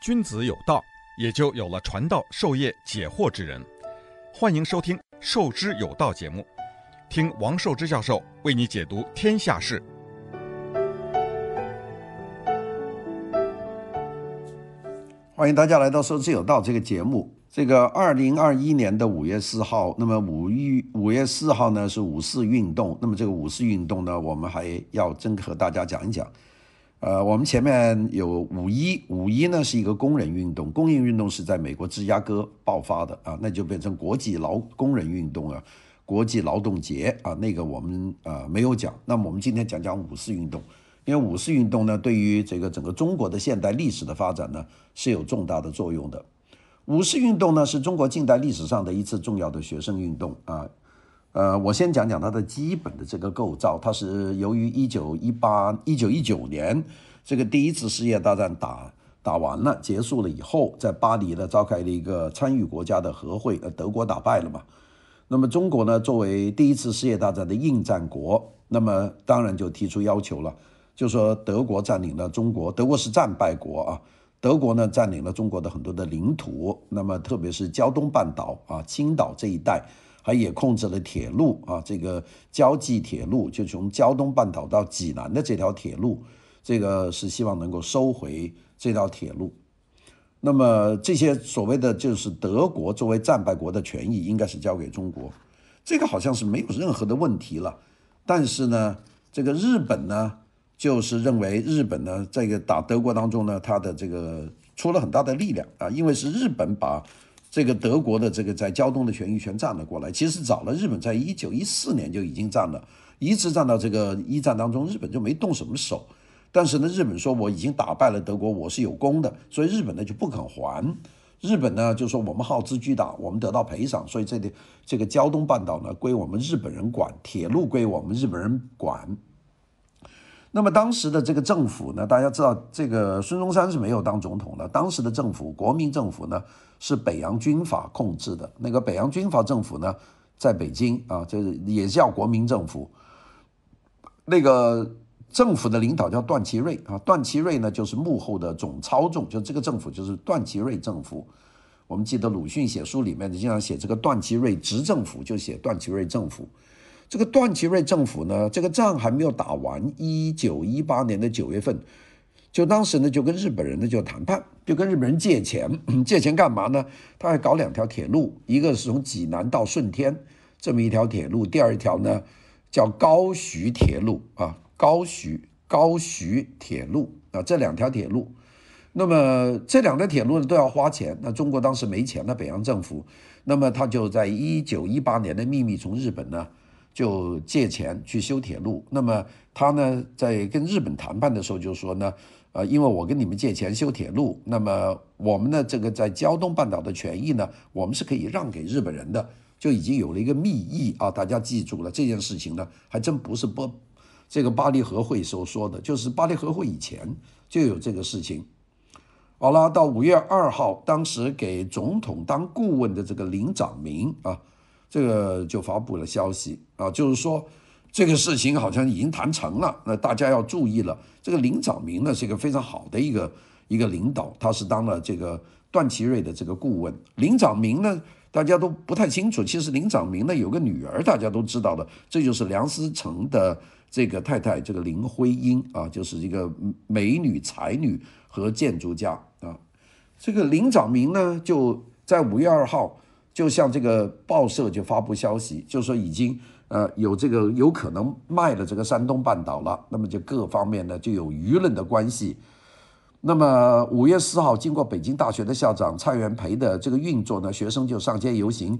君子有道，也就有了传道授业解惑之人。欢迎收听《授之有道》节目，听王寿之教授为你解读天下事。欢迎大家来到《授之有道》这个节目。这个二零二一年的五月四号，那么五一五月四号呢是五四运动。那么这个五四运动呢，我们还要真和大家讲一讲。呃，我们前面有五一，五一呢是一个工人运动，工人运动是在美国芝加哥爆发的啊，那就变成国际劳工人运动啊，国际劳动节啊，那个我们呃没有讲。那么我们今天讲讲五四运动，因为五四运动呢，对于这个整个中国的现代历史的发展呢是有重大的作用的。五四运动呢，是中国近代历史上的一次重要的学生运动啊。呃，我先讲讲它的基本的这个构造。它是由于一九一八、一九一九年这个第一次世界大战打打完了、结束了以后，在巴黎呢召开了一个参与国家的和会，呃，德国打败了嘛。那么中国呢，作为第一次世界大战的应战国，那么当然就提出要求了，就说德国占领了中国，德国是战败国啊。德国呢占领了中国的很多的领土，那么特别是胶东半岛啊、青岛这一带，还也控制了铁路啊，这个胶济铁路就从胶东半岛到济南的这条铁路，这个是希望能够收回这条铁路。那么这些所谓的就是德国作为战败国的权益，应该是交给中国，这个好像是没有任何的问题了。但是呢，这个日本呢？就是认为日本呢，这个打德国当中呢，他的这个出了很大的力量啊，因为是日本把这个德国的这个在胶东的权益全占了过来。其实早了，日本在一九一四年就已经占了，一直占到这个一战当中，日本就没动什么手。但是呢，日本说我已经打败了德国，我是有功的，所以日本呢就不肯还。日本呢就说我们耗资巨大，我们得到赔偿，所以这里这个胶东半岛呢归我们日本人管，铁路归我们日本人管。那么当时的这个政府呢，大家知道，这个孙中山是没有当总统的。当时的政府，国民政府呢，是北洋军阀控制的。那个北洋军阀政府呢，在北京啊，这也叫国民政府。那个政府的领导叫段祺瑞啊，段祺瑞呢，就是幕后的总操纵，就这个政府就是段祺瑞政府。我们记得鲁迅写书里面经常写这个段祺瑞执政府，就写段祺瑞政府。这个段祺瑞政府呢，这个仗还没有打完。一九一八年的九月份，就当时呢，就跟日本人呢就谈判，就跟日本人借钱，借钱干嘛呢？他还搞两条铁路，一个是从济南到顺天这么一条铁路，第二条呢叫高徐铁路啊，高徐高徐铁路啊，这两条铁路。那么这两条铁路呢都要花钱，那中国当时没钱了，北洋政府，那么他就在一九一八年的秘密从日本呢。就借钱去修铁路，那么他呢，在跟日本谈判的时候就说呢，呃，因为我跟你们借钱修铁路，那么我们的这个在胶东半岛的权益呢，我们是可以让给日本人的，就已经有了一个密议啊，大家记住了这件事情呢，还真不是不这个巴黎和会时候说的，就是巴黎和会以前就有这个事情。好了，到五月二号，当时给总统当顾问的这个林长民啊。这个就发布了消息啊，就是说这个事情好像已经谈成了，那大家要注意了。这个林长民呢是一个非常好的一个一个领导，他是当了这个段祺瑞的这个顾问。林长民呢，大家都不太清楚，其实林长民呢有个女儿，大家都知道的，这就是梁思成的这个太太，这个林徽因啊，就是一个美女才女和建筑家啊。这个林长民呢就在五月二号。就像这个报社就发布消息，就说已经呃有这个有可能卖了这个山东半岛了，那么就各方面呢就有舆论的关系。那么五月四号，经过北京大学的校长蔡元培的这个运作呢，学生就上街游行，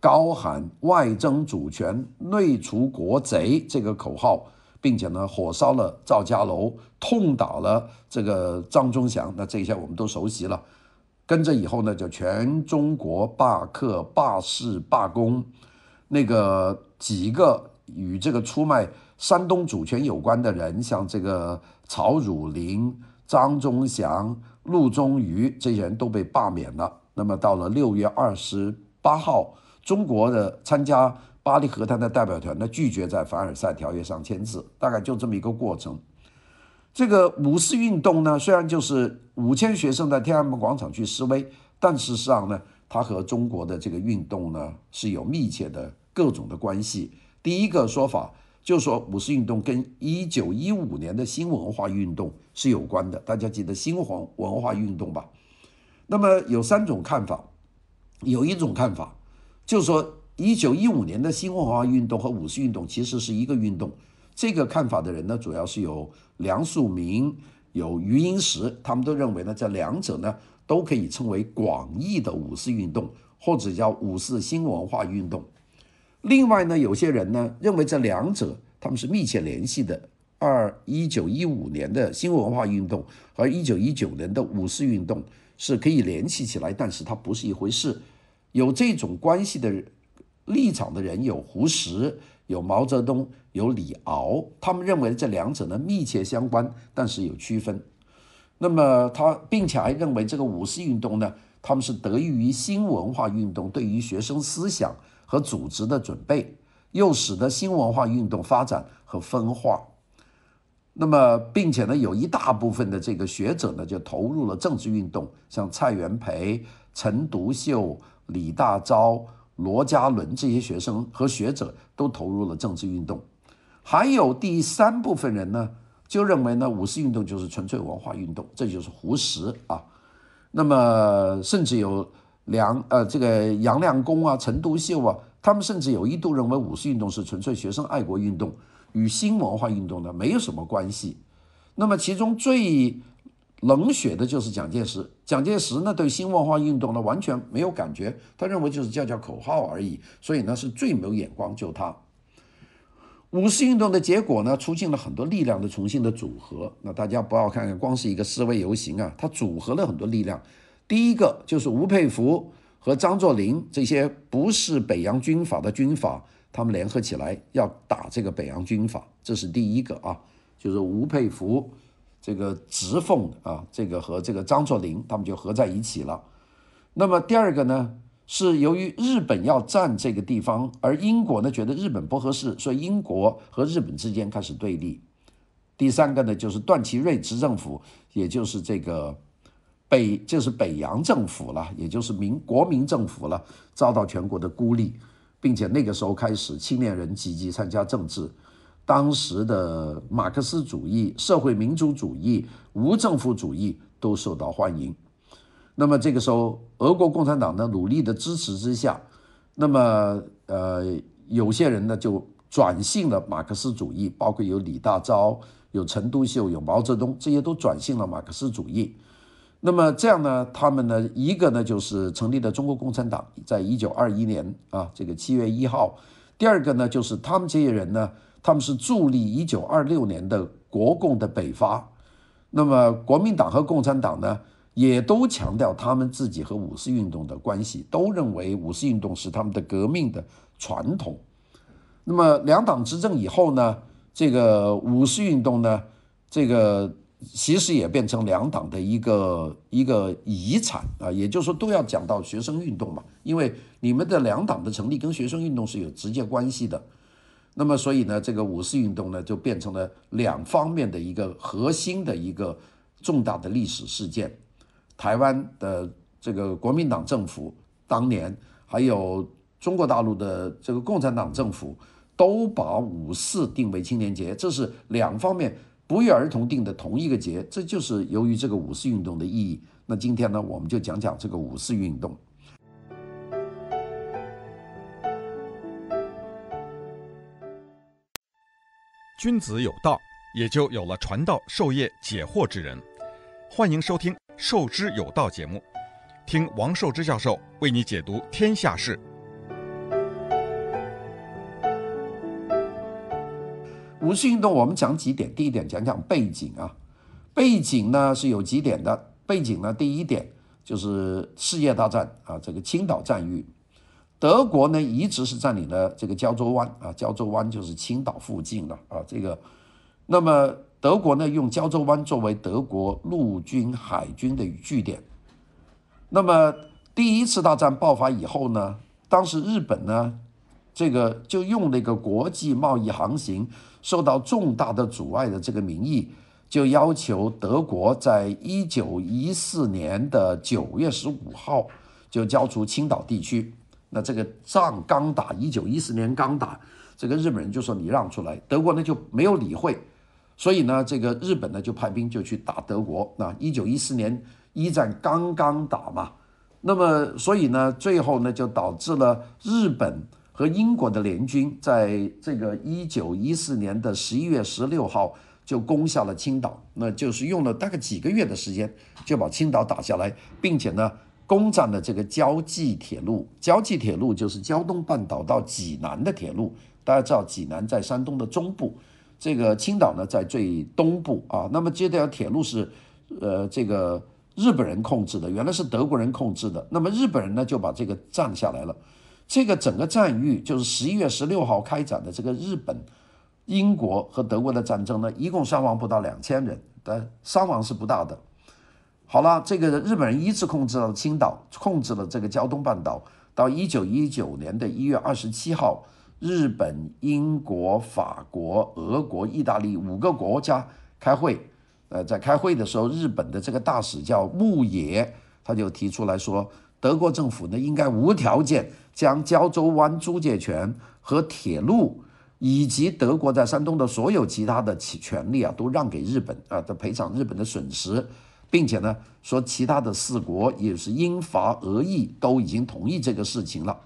高喊“外争主权，内除国贼”这个口号，并且呢火烧了赵家楼，痛打了这个张忠祥。那这些我们都熟悉了。跟着以后呢，就全中国罢课、罢市、罢工，那个几个与这个出卖山东主权有关的人，像这个曹汝霖、张忠祥、陆宗舆这些人都被罢免了。那么到了六月二十八号，中国的参加巴黎和谈的代表团呢，拒绝在凡尔赛条约上签字，大概就这么一个过程。这个五四运动呢，虽然就是五千学生在天安门广场去示威，但事实上呢，它和中国的这个运动呢是有密切的各种的关系。第一个说法就是说，五四运动跟一九一五年的新文化运动是有关的。大家记得新文化运动吧？那么有三种看法，有一种看法就是说，一九一五年的新文化运动和五四运动其实是一个运动。这个看法的人呢，主要是有梁漱溟、有余英时，他们都认为呢，这两者呢都可以称为广义的五四运动，或者叫五四新文化运动。另外呢，有些人呢认为这两者他们是密切联系的。二一九一五年的新文化运动和一九一九年的五四运动是可以联系起来，但是它不是一回事。有这种关系的立场的人有胡适。有毛泽东，有李敖，他们认为这两者呢密切相关，但是有区分。那么他并且还认为这个五四运动呢，他们是得益于新文化运动对于学生思想和组织的准备，又使得新文化运动发展和分化。那么并且呢，有一大部分的这个学者呢就投入了政治运动，像蔡元培、陈独秀、李大钊。罗家伦这些学生和学者都投入了政治运动，还有第三部分人呢，就认为呢，五四运动就是纯粹文化运动，这就是胡适啊。那么甚至有梁呃这个杨亮功啊、陈独秀啊，他们甚至有一度认为五四运动是纯粹学生爱国运动，与新文化运动呢没有什么关系。那么其中最冷血的就是蒋介石，蒋介石呢对新文化运动呢完全没有感觉，他认为就是叫叫口号而已，所以呢是最没有眼光就他。五四运动的结果呢，出现了很多力量的重新的组合。那大家不要看看，光是一个示威游行啊，它组合了很多力量。第一个就是吴佩孚和张作霖这些不是北洋军阀的军阀，他们联合起来要打这个北洋军阀，这是第一个啊，就是吴佩孚。这个直奉啊，这个和这个张作霖他们就合在一起了。那么第二个呢，是由于日本要占这个地方，而英国呢觉得日本不合适，所以英国和日本之间开始对立。第三个呢，就是段祺瑞执政府，也就是这个北就是北洋政府了，也就是民国民政府了，遭到全国的孤立，并且那个时候开始青年人积极参加政治。当时的马克思主义、社会民主主义、无政府主义都受到欢迎。那么这个时候，俄国共产党的努力的支持之下，那么呃有些人呢就转信了马克思主义，包括有李大钊、有陈独秀、有毛泽东，这些都转信了马克思主义。那么这样呢，他们呢一个呢就是成立了中国共产党，在一九二一年啊这个七月一号。第二个呢就是他们这些人呢。他们是助力一九二六年的国共的北伐，那么国民党和共产党呢，也都强调他们自己和五四运动的关系，都认为五四运动是他们的革命的传统。那么两党执政以后呢，这个五四运动呢，这个其实也变成两党的一个一个遗产啊，也就是说都要讲到学生运动嘛，因为你们的两党的成立跟学生运动是有直接关系的。那么，所以呢，这个五四运动呢，就变成了两方面的一个核心的一个重大的历史事件。台湾的这个国民党政府当年，还有中国大陆的这个共产党政府，都把五四定为青年节，这是两方面不约而同定的同一个节。这就是由于这个五四运动的意义。那今天呢，我们就讲讲这个五四运动。君子有道，也就有了传道授业解惑之人。欢迎收听《授之有道》节目，听王寿之教授为你解读天下事。五四运动，我们讲几点。第一点，讲讲背景啊。背景呢是有几点的。背景呢，第一点就是世界大战啊，这个青岛战役。德国呢，一直是占领了这个胶州湾啊，胶州湾就是青岛附近了啊。这个，那么德国呢，用胶州湾作为德国陆军、海军的据点。那么第一次大战爆发以后呢，当时日本呢，这个就用那个国际贸易航行受到重大的阻碍的这个名义，就要求德国在一九一四年的九月十五号就交出青岛地区。那这个仗刚打，一九一四年刚打，这个日本人就说你让出来，德国呢就没有理会，所以呢，这个日本呢就派兵就去打德国。那一九一四年一战刚刚打嘛，那么所以呢，最后呢就导致了日本和英国的联军在这个一九一四年的十一月十六号。就攻下了青岛，那就是用了大概几个月的时间就把青岛打下来，并且呢，攻占了这个胶济铁路。胶济铁路就是胶东半岛到济南的铁路。大家知道，济南在山东的中部，这个青岛呢在最东部啊。那么这条铁路是，呃，这个日本人控制的，原来是德国人控制的。那么日本人呢就把这个占下来了。这个整个战役就是十一月十六号开展的这个日本。英国和德国的战争呢，一共伤亡不到两千人，但伤亡是不大的。好了，这个日本人一次控制了青岛，控制了这个胶东半岛，到一九一九年的一月二十七号，日本、英国、法国、俄国、意大利五个国家开会。呃，在开会的时候，日本的这个大使叫牧野，他就提出来说，德国政府呢应该无条件将胶州湾租借权和铁路。以及德国在山东的所有其他的权利啊，都让给日本啊，的赔偿日本的损失，并且呢，说其他的四国也是英法俄意都已经同意这个事情了。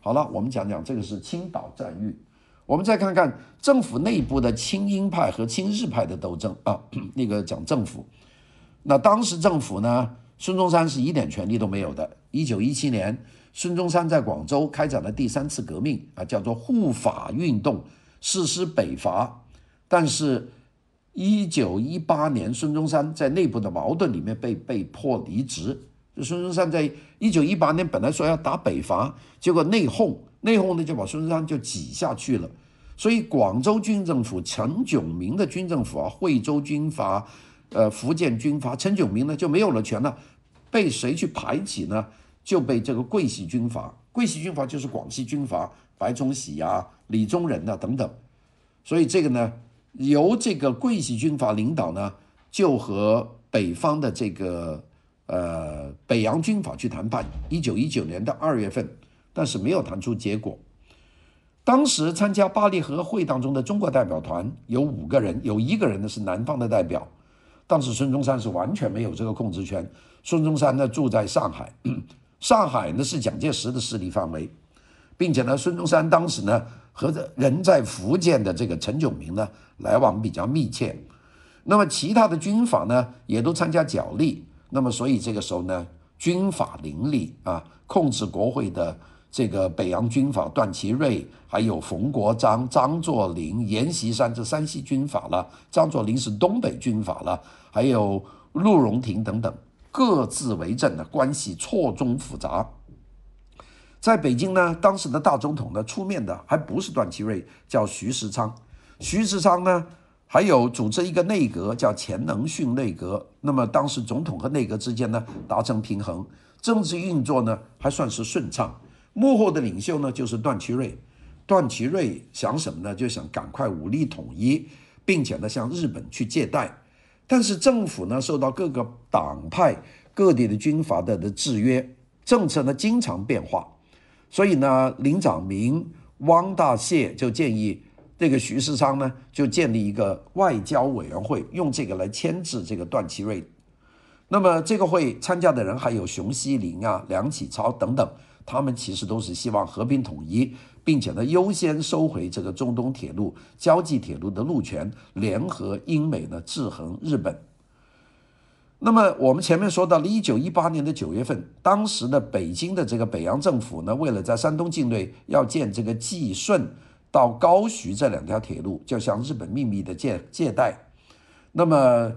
好了，我们讲讲这个是青岛战役，我们再看看政府内部的亲英派和亲日派的斗争啊，那个讲政府，那当时政府呢，孙中山是一点权力都没有的。一九一七年。孙中山在广州开展了第三次革命啊，叫做护法运动，实施北伐。但是，一九一八年，孙中山在内部的矛盾里面被被迫离职。就孙中山在一九一八年本来说要打北伐，结果内讧，内讧呢就把孙中山就挤下去了。所以，广州军政府陈炯明的军政府啊，惠州军阀，呃，福建军阀，陈炯明呢就没有了权了，被谁去排挤呢？就被这个桂系军阀，桂系军阀就是广西军阀，白崇禧啊、李宗仁啊等等，所以这个呢，由这个桂系军阀领导呢，就和北方的这个呃北洋军阀去谈判。一九一九年的二月份，但是没有谈出结果。当时参加巴黎和会当中的中国代表团有五个人，有一个人呢是南方的代表，当时孙中山是完全没有这个控制权。孙中山呢住在上海。上海呢是蒋介石的势力范围，并且呢，孙中山当时呢和人在福建的这个陈炯明呢来往比较密切，那么其他的军阀呢也都参加角力，那么所以这个时候呢，军阀林立啊，控制国会的这个北洋军阀段祺瑞，还有冯国璋、张作霖、阎锡山这山西军阀了，张作霖是东北军阀了，还有陆荣廷等等。各自为政的关系错综复杂。在北京呢，当时的大总统呢出面的还不是段祺瑞，叫徐世昌。徐世昌呢，还有组织一个内阁叫钱能训内阁。那么当时总统和内阁之间呢达成平衡，政治运作呢还算是顺畅。幕后的领袖呢就是段祺瑞。段祺瑞想什么呢？就想赶快武力统一，并且呢向日本去借贷。但是政府呢，受到各个党派、各地的军阀的的制约，政策呢经常变化，所以呢，林长民、汪大燮就建议这个徐世昌呢，就建立一个外交委员会，用这个来牵制这个段祺瑞。那么这个会参加的人还有熊希龄啊、梁启超等等，他们其实都是希望和平统一。并且呢，优先收回这个中东铁路、胶济铁路的路权，联合英美呢制衡日本。那么我们前面说到了，一九一八年的九月份，当时的北京的这个北洋政府呢，为了在山东境内要建这个济顺到高徐这两条铁路，就向日本秘密的借借贷，那么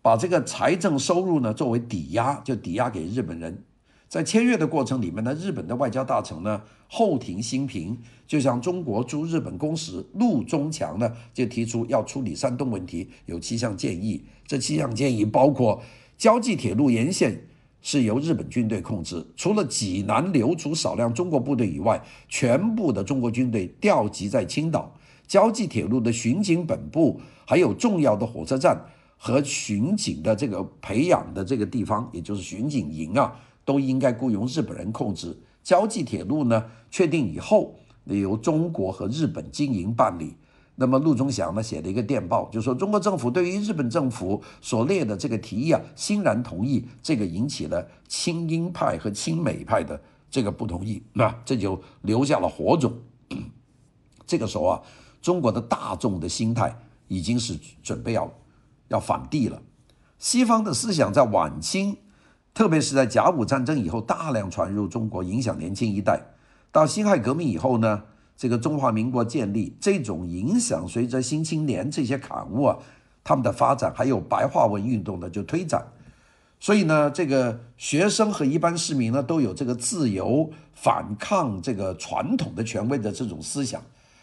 把这个财政收入呢作为抵押，就抵押给日本人。在签约的过程里面呢，日本的外交大臣呢后庭新平就向中国驻日本公使陆中强呢就提出要处理山东问题，有七项建议。这七项建议包括胶济铁路沿线是由日本军队控制，除了济南留出少量中国部队以外，全部的中国军队调集在青岛。胶济铁路的巡警本部还有重要的火车站和巡警的这个培养的这个地方，也就是巡警营啊，都应该雇佣日本人控制。交际铁路呢，确定以后由中国和日本经营办理。那么陆宗祥呢写了一个电报，就说中国政府对于日本政府所列的这个提议啊，欣然同意。这个引起了清英派和清美派的这个不同意，那这就留下了火种。这个时候啊，中国的大众的心态已经是准备要要反帝了。西方的思想在晚清，特别是在甲午战争以后，大量传入中国，影响年轻一代。到辛亥革命以后呢，这个中华民国建立，这种影响随着《新青年》这些刊物啊，他们的发展，还有白话文运动的就推展，所以呢，这个学生和一般市民呢，都有这个自由反抗这个传统的权威的这种思想，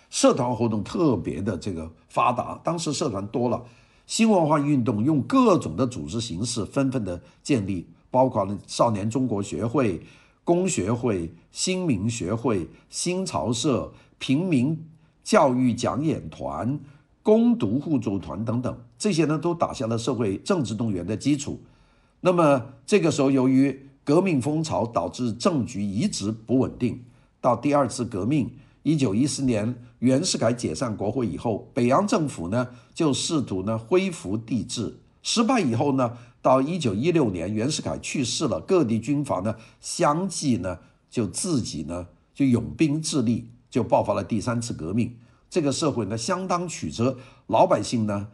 社团活动特别的这个发达，当时社团多了，新文化运动用各种的组织形式纷纷的建立，包括少年中国学会、工学会、新民学会、新潮社。平民教育讲演团、工读互助团等等，这些呢都打下了社会政治动员的基础。那么这个时候，由于革命风潮导致政局一直不稳定，到第二次革命，一九一四年袁世凯解散国会以后，北洋政府呢就试图呢恢复帝制，失败以后呢，到一九一六年袁世凯去世了，各地军阀呢相继呢就自己呢就拥兵自立。就爆发了第三次革命，这个社会呢相当曲折，老百姓呢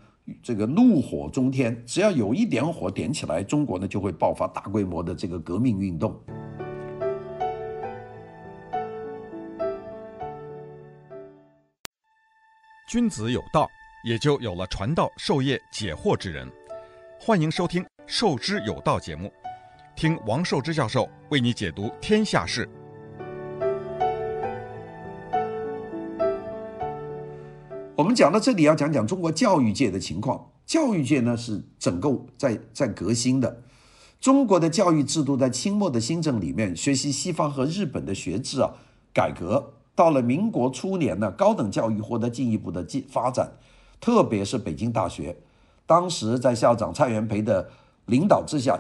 这个怒火中天，只要有一点火点起来，中国呢就会爆发大规模的这个革命运动。君子有道，也就有了传道授业解惑之人。欢迎收听《授之有道》节目，听王寿之教授为你解读天下事。我们讲到这里，要讲讲中国教育界的情况。教育界呢是整个在在革新的。中国的教育制度在清末的新政里面学习西方和日本的学制啊，改革。到了民国初年呢，高等教育获得进一步的进发展，特别是北京大学，当时在校长蔡元培的领导之下，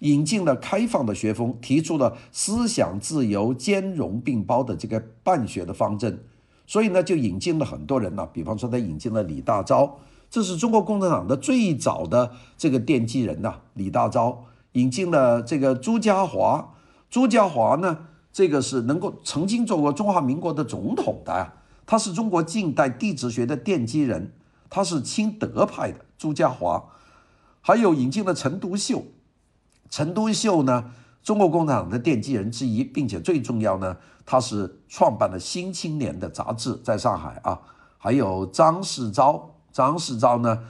引进了开放的学风，提出了思想自由兼容并包的这个办学的方针。所以呢，就引进了很多人呢，比方说他引进了李大钊，这是中国共产党的最早的这个奠基人呐。李大钊引进了这个朱家骅，朱家骅呢，这个是能够曾经做过中华民国的总统的，他是中国近代地质学的奠基人，他是清德派的朱家骅，还有引进了陈独秀，陈独秀呢，中国共产党的奠基人之一，并且最重要呢。他是创办了《新青年》的杂志，在上海啊，还有张世钊，张世钊呢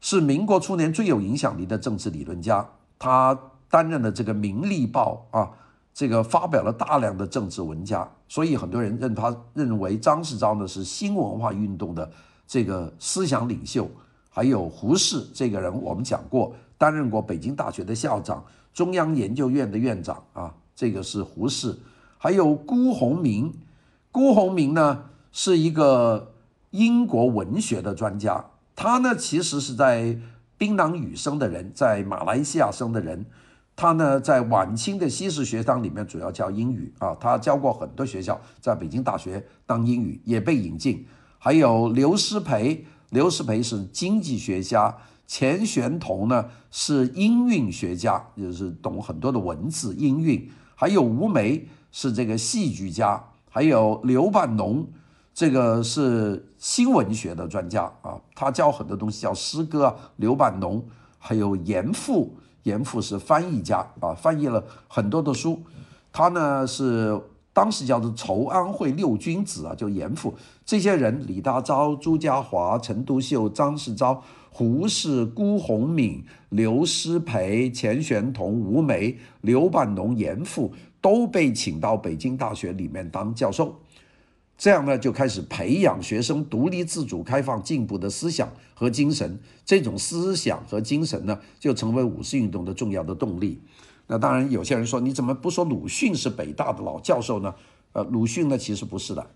是民国初年最有影响力的政治理论家，他担任了这个《民力报》啊，这个发表了大量的政治文章，所以很多人认他认为张世钊呢是新文化运动的这个思想领袖。还有胡适这个人，我们讲过，担任过北京大学的校长、中央研究院的院长啊，这个是胡适。还有辜鸿铭，辜鸿铭呢是一个英国文学的专家，他呢其实是在槟榔屿生的人，在马来西亚生的人，他呢在晚清的西式学堂里面主要教英语啊，他教过很多学校，在北京大学当英语也被引进。还有刘师培，刘师培是经济学家，钱玄同呢是音韵学家，就是懂很多的文字音韵，还有吴梅。是这个戏剧家，还有刘半农，这个是新文学的专家啊，他教很多东西，叫诗歌。刘半农，还有严复，严复是翻译家啊，翻译了很多的书。他呢是当时叫做筹安会六君子啊，就严复这些人，李大钊、朱家骅、陈独秀、张世钊、胡适、辜鸿铭、刘师培、钱玄同、吴梅、刘半农、严复。都被请到北京大学里面当教授，这样呢就开始培养学生独立自主、开放进步的思想和精神。这种思想和精神呢，就成为五四运动的重要的动力。那当然，有些人说，你怎么不说鲁迅是北大的老教授呢？呃，鲁迅呢其实不是的，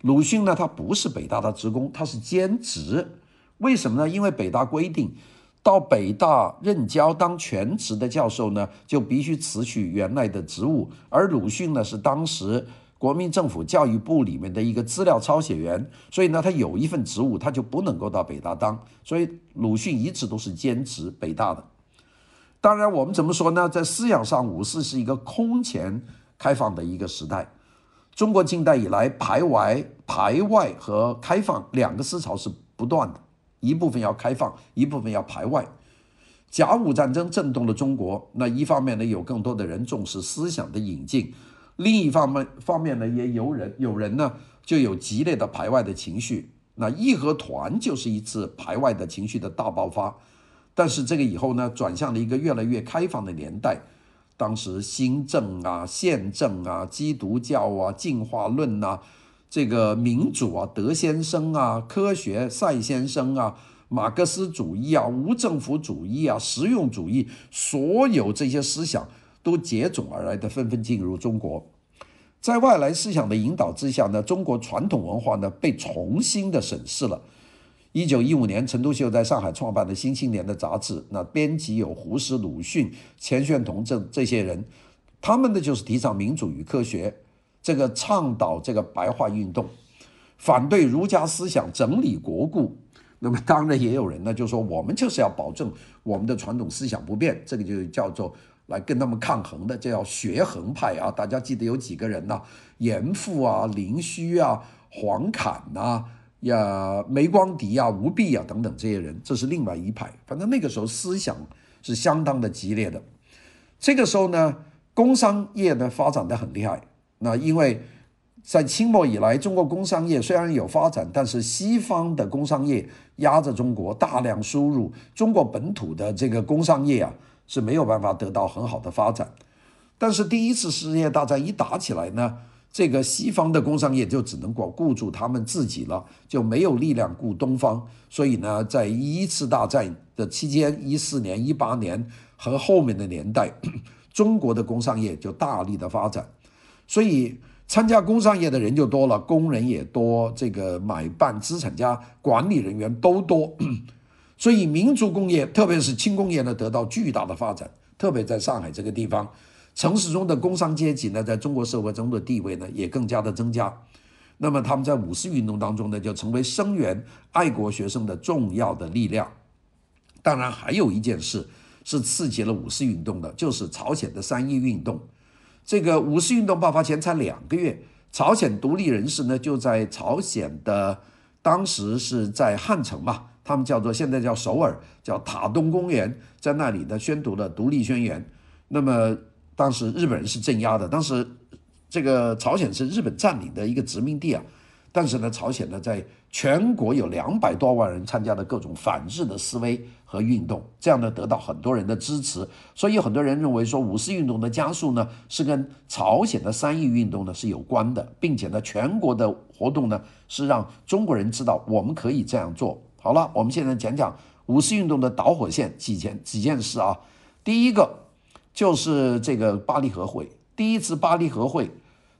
鲁迅呢他不是北大的职工，他是兼职。为什么呢？因为北大规定，到北大任教当全职的教授呢，就必须辞去原来的职务。而鲁迅呢，是当时国民政府教育部里面的一个资料抄写员，所以呢，他有一份职务，他就不能够到北大当。所以鲁迅一直都是兼职北大的。当然，我们怎么说呢？在思想上，五四是一个空前开放的一个时代。中国近代以来，排外、排外和开放两个思潮是不断的。一部分要开放，一部分要排外。甲午战争震动了中国，那一方面呢，有更多的人重视思想的引进；另一方面方面呢，也有人有人呢就有激烈的排外的情绪。那义和团就是一次排外的情绪的大爆发。但是这个以后呢，转向了一个越来越开放的年代。当时新政啊、宪政啊、基督教啊、进化论呐、这个民主啊，德先生啊，科学赛先生啊，马克思主义啊，无政府主义啊，实用主义，所有这些思想都接踵而来的，纷纷进入中国。在外来思想的引导之下呢，中国传统文化呢被重新的审视了。一九一五年，陈独秀在上海创办的《新青年》的杂志，那编辑有胡适、鲁迅、钱玄同这这些人，他们呢就是提倡民主与科学。这个倡导这个白话运动，反对儒家思想，整理国故。那么当然也有人呢，就说我们就是要保证我们的传统思想不变，这个就叫做来跟他们抗衡的，这叫学衡派啊。大家记得有几个人呢？严复啊、林虚啊、黄侃呐、呀、梅光迪啊、吴弼啊等等这些人，这是另外一派。反正那个时候思想是相当的激烈的。这个时候呢，工商业呢发展得很厉害。那因为在清末以来，中国工商业虽然有发展，但是西方的工商业压着中国大量输入，中国本土的这个工商业啊是没有办法得到很好的发展。但是第一次世界大战一打起来呢，这个西方的工商业就只能够顾住他们自己了，就没有力量顾东方。所以呢，在一次大战的期间，一四年、一八年和后面的年代，中国的工商业就大力的发展。所以参加工商业的人就多了，工人也多，这个买办资产家、管理人员都多，所以民族工业，特别是轻工业呢，得到巨大的发展。特别在上海这个地方，城市中的工商阶级呢，在中国社会中的地位呢，也更加的增加。那么他们在五四运动当中呢，就成为声援爱国学生的重要的力量。当然，还有一件事是刺激了五四运动的，就是朝鲜的三一运动。这个五四运动爆发前才两个月，朝鲜独立人士呢就在朝鲜的，当时是在汉城嘛，他们叫做现在叫首尔，叫塔东公园，在那里呢宣读了独立宣言。那么当时日本人是镇压的，当时这个朝鲜是日本占领的一个殖民地啊。但是呢，朝鲜呢，在全国有两百多万人参加了各种反日的示威和运动，这样呢，得到很多人的支持。所以很多人认为说，五四运动的加速呢，是跟朝鲜的三一运动呢是有关的，并且呢，全国的活动呢，是让中国人知道我们可以这样做。好了，我们现在讲讲五四运动的导火线几件几件事啊。第一个就是这个巴黎和会，第一次巴黎和会。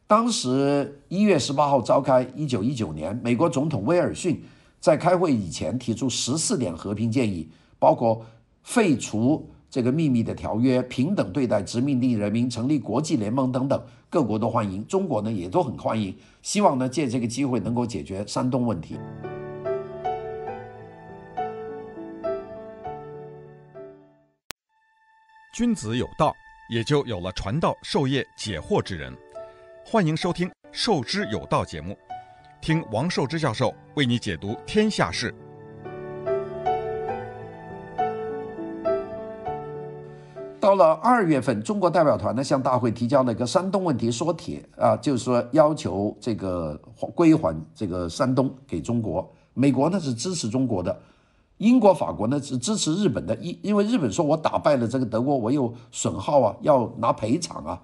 当时一月十八号召开，一九一九年，美国总统威尔逊在开会以前提出十四点和平建议，包括废除这个秘密的条约、平等对待殖民地人民、成立国际联盟等等，各国都欢迎，中国呢也都很欢迎，希望呢借这个机会能够解决山东问题。君子有道，也就有了传道授业解惑之人。欢迎收听《授之有道》节目，听王寿之教授为你解读天下事。到了二月份，中国代表团呢向大会提交了一个山东问题说帖啊，就是说要求这个归还这个山东给中国。美国呢是支持中国的，英国、法国呢是支持日本的。因因为日本说我打败了这个德国，我有损耗啊，要拿赔偿啊。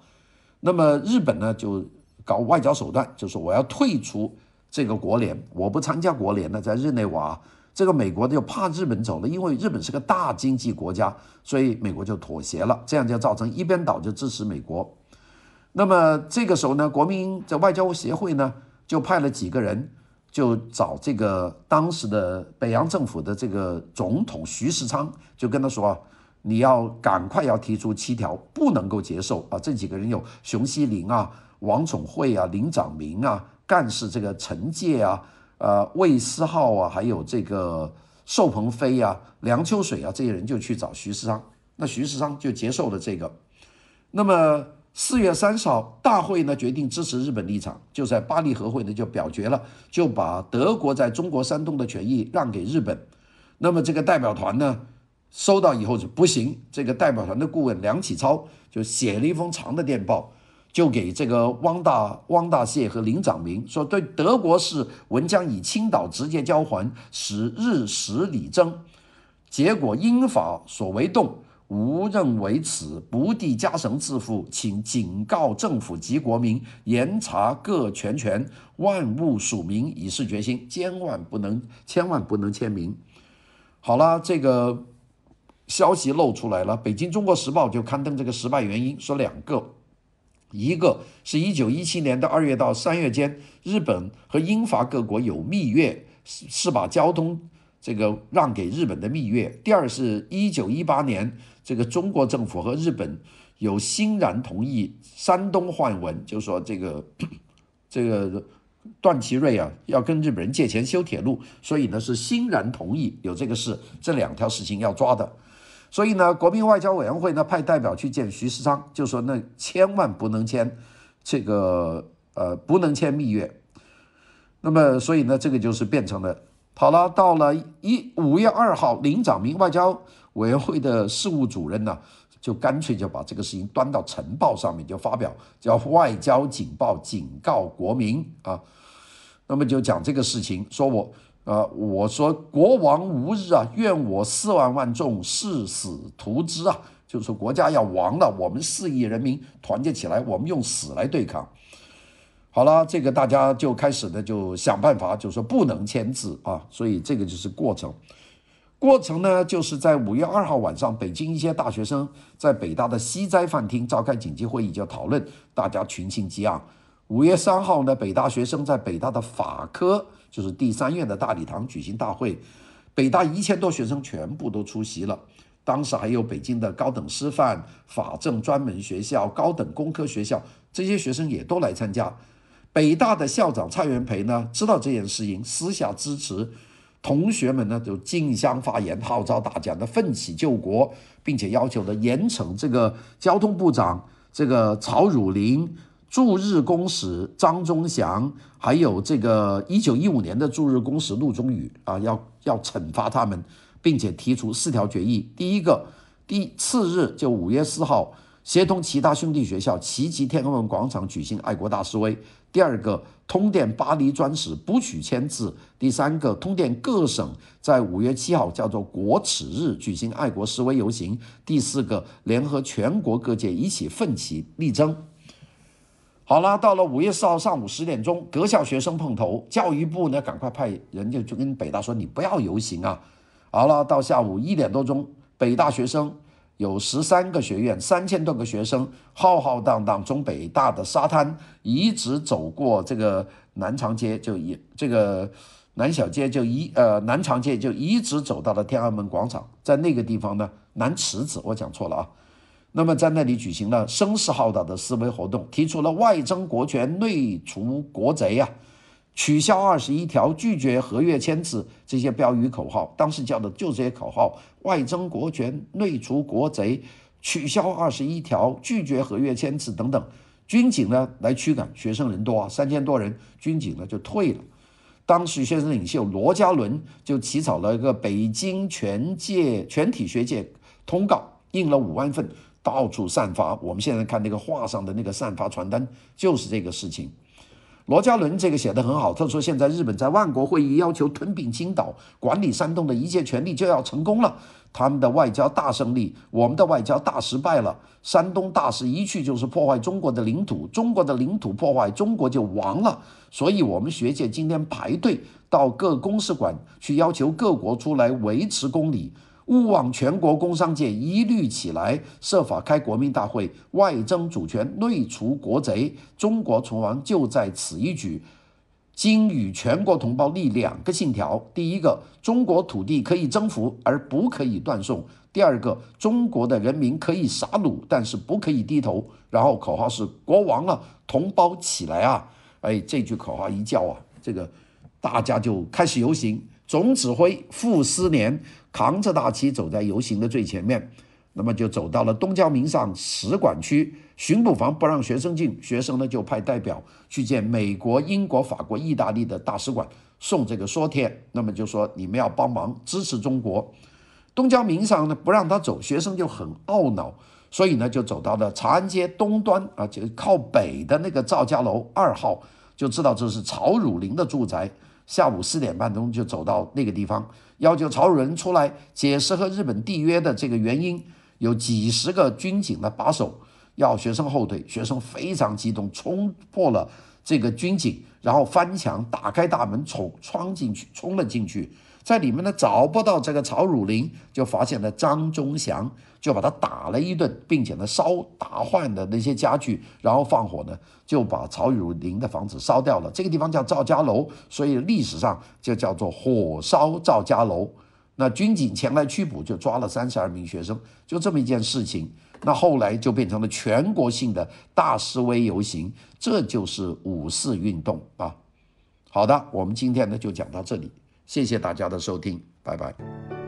那么日本呢就搞外交手段，就说我要退出这个国联，我不参加国联了，在日内瓦，这个美国就怕日本走了，因为日本是个大经济国家，所以美国就妥协了，这样就造成一边倒就支持美国。那么这个时候呢，国民这外交协会呢就派了几个人就找这个当时的北洋政府的这个总统徐世昌，就跟他说啊，你要赶快要提出七条，不能够接受啊。这几个人有熊希龄啊、王宠惠啊、林长民啊、干事这个陈介啊、呃魏思浩啊，还有这个寿鹏飞啊、梁秋水啊这些人就去找徐世昌，那徐世昌就接受了这个，那么。四月三十号，大会呢决定支持日本立场，就在巴黎和会呢就表决了，就把德国在中国山东的权益让给日本。那么这个代表团呢收到以后就不行，这个代表团的顾问梁启超就写了一封长的电报，就给这个汪大汪大燮和林长民说，对德国是文将以青岛直接交还，使日实理争，结果英法所为动。吾认为此不地加绳自负，请警告政府及国民，严查各权权，万物署名，以示决心，千万不能，千万不能签名。好了，这个消息露出来了，北京中国时报就刊登这个失败原因，说两个，一个是一九一七年的二月到三月间，日本和英法各国有蜜月，是是把交通这个让给日本的蜜月。第二是一九一八年。这个中国政府和日本有欣然同意山东换文，就说这个 这个段祺瑞啊要跟日本人借钱修铁路，所以呢是欣然同意有这个事，这两条事情要抓的。所以呢，国民外交委员会呢派代表去见徐世昌，就说那千万不能签这个呃不能签蜜月。那么所以呢这个就是变成了好了，到了一五月二号，林长民外交。委员会的事务主任呢，就干脆就把这个事情端到晨报上面，就发表叫“外交警报”，警告国民啊。那么就讲这个事情，说我啊，我说国亡无日啊，愿我四万万众誓死图之啊，就是说国家要亡了，我们四亿人民团结起来，我们用死来对抗。好了，这个大家就开始呢，就想办法，就说不能签字啊，所以这个就是过程。过程呢，就是在五月二号晚上，北京一些大学生在北大的西斋饭厅召开紧急会议，就讨论，大家群情激昂。五月三号呢，北大学生在北大的法科，就是第三院的大礼堂举行大会，北大一千多学生全部都出席了。当时还有北京的高等师范、法政专门学校、高等工科学校这些学生也都来参加。北大的校长蔡元培呢，知道这件事情，私下支持。同学们呢就竞相发言，号召大家呢奋起救国，并且要求的严惩这个交通部长这个曹汝霖、驻日公使张忠祥，还有这个一九一五年的驻日公使陆中宇啊，要要惩罚他们，并且提出四条决议。第一个，第次日就五月四号，协同其他兄弟学校齐集天安门广场举行爱国大示威。第二个，通电巴黎专使不许签字。第三个，通电各省在五月七号叫做国耻日举行爱国示威游行。第四个，联合全国各界一起奋起力争。好了，到了五月四号上午十点钟，各校学生碰头，教育部呢赶快派人就就跟北大说，你不要游行啊。好了，到下午一点多钟，北大学生。有十三个学院，三千多个学生，浩浩荡荡从北大的沙滩一直走过这个南长街，就一这个南小街就一呃南长街就一直走到了天安门广场，在那个地方呢，南池子我讲错了啊，那么在那里举行了声势浩大的示威活动，提出了外争国权，内除国贼呀、取消二十一条，拒绝合约签字，这些标语口号，当时叫的就这些口号：外争国权，内除国贼，取消二十一条，拒绝合约签字等等。军警呢来驱赶，学生人多啊，三千多人，军警呢就退了。当时学生领袖罗家伦就起草了一个北京全界全体学界通告，印了五万份，到处散发。我们现在看那个画上的那个散发传单，就是这个事情。罗家伦这个写得很好，他说现在日本在万国会议要求吞并青岛、管理山东的一切权利就要成功了，他们的外交大胜利，我们的外交大失败了。山东大势一去就是破坏中国的领土，中国的领土破坏，中国就亡了。所以，我们学界今天排队到各公使馆去要求各国出来维持公理。勿忘全国工商界一律起来，设法开国民大会，外争主权，内除国贼，中国存亡就在此一举。今与全国同胞立两个信条：第一个，中国土地可以征服而不可以断送；第二个，中国的人民可以杀戮，但是不可以低头。然后口号是“国王了，同胞起来啊！”哎，这句口号一叫啊，这个大家就开始游行。总指挥傅斯年扛着大旗走在游行的最前面，那么就走到了东交民巷使馆区。巡捕房不让学生进，学生呢就派代表去见美国、英国、法国、意大利的大使馆，送这个说帖。那么就说你们要帮忙支持中国。东交民巷呢不让他走，学生就很懊恼，所以呢就走到了长安街东端啊，就靠北的那个赵家楼二号，就知道这是曹汝霖的住宅。下午四点半钟就走到那个地方，要求曹汝霖出来解释和日本缔约的这个原因。有几十个军警的把守。要学生后退，学生非常激动，冲破了这个军警，然后翻墙打开大门，冲闯进去，冲了进去，在里面呢找不到这个曹汝霖，就发现了张忠祥，就把他打了一顿，并且呢烧打坏的那些家具，然后放火呢就把曹汝霖的房子烧掉了。这个地方叫赵家楼，所以历史上就叫做火烧赵家楼。那军警前来拘捕，就抓了三十二名学生，就这么一件事情。那后来就变成了全国性的大示威游行，这就是五四运动啊。好的，我们今天呢就讲到这里，谢谢大家的收听拜拜。